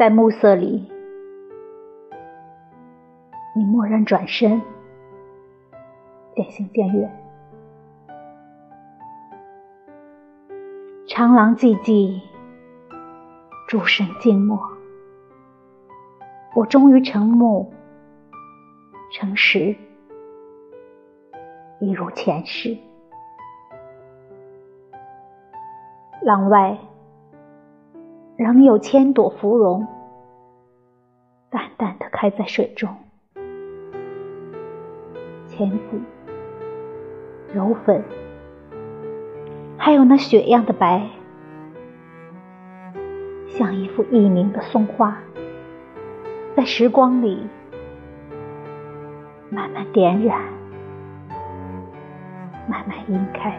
在暮色里，你蓦然转身，渐行渐远。长廊寂寂，诸神静默，我终于成木，成石，一如前世。廊外。仍有千朵芙蓉，淡淡的开在水中，浅紫、柔粉，还有那雪样的白，像一幅佚名的松花，在时光里慢慢点染，慢慢晕开。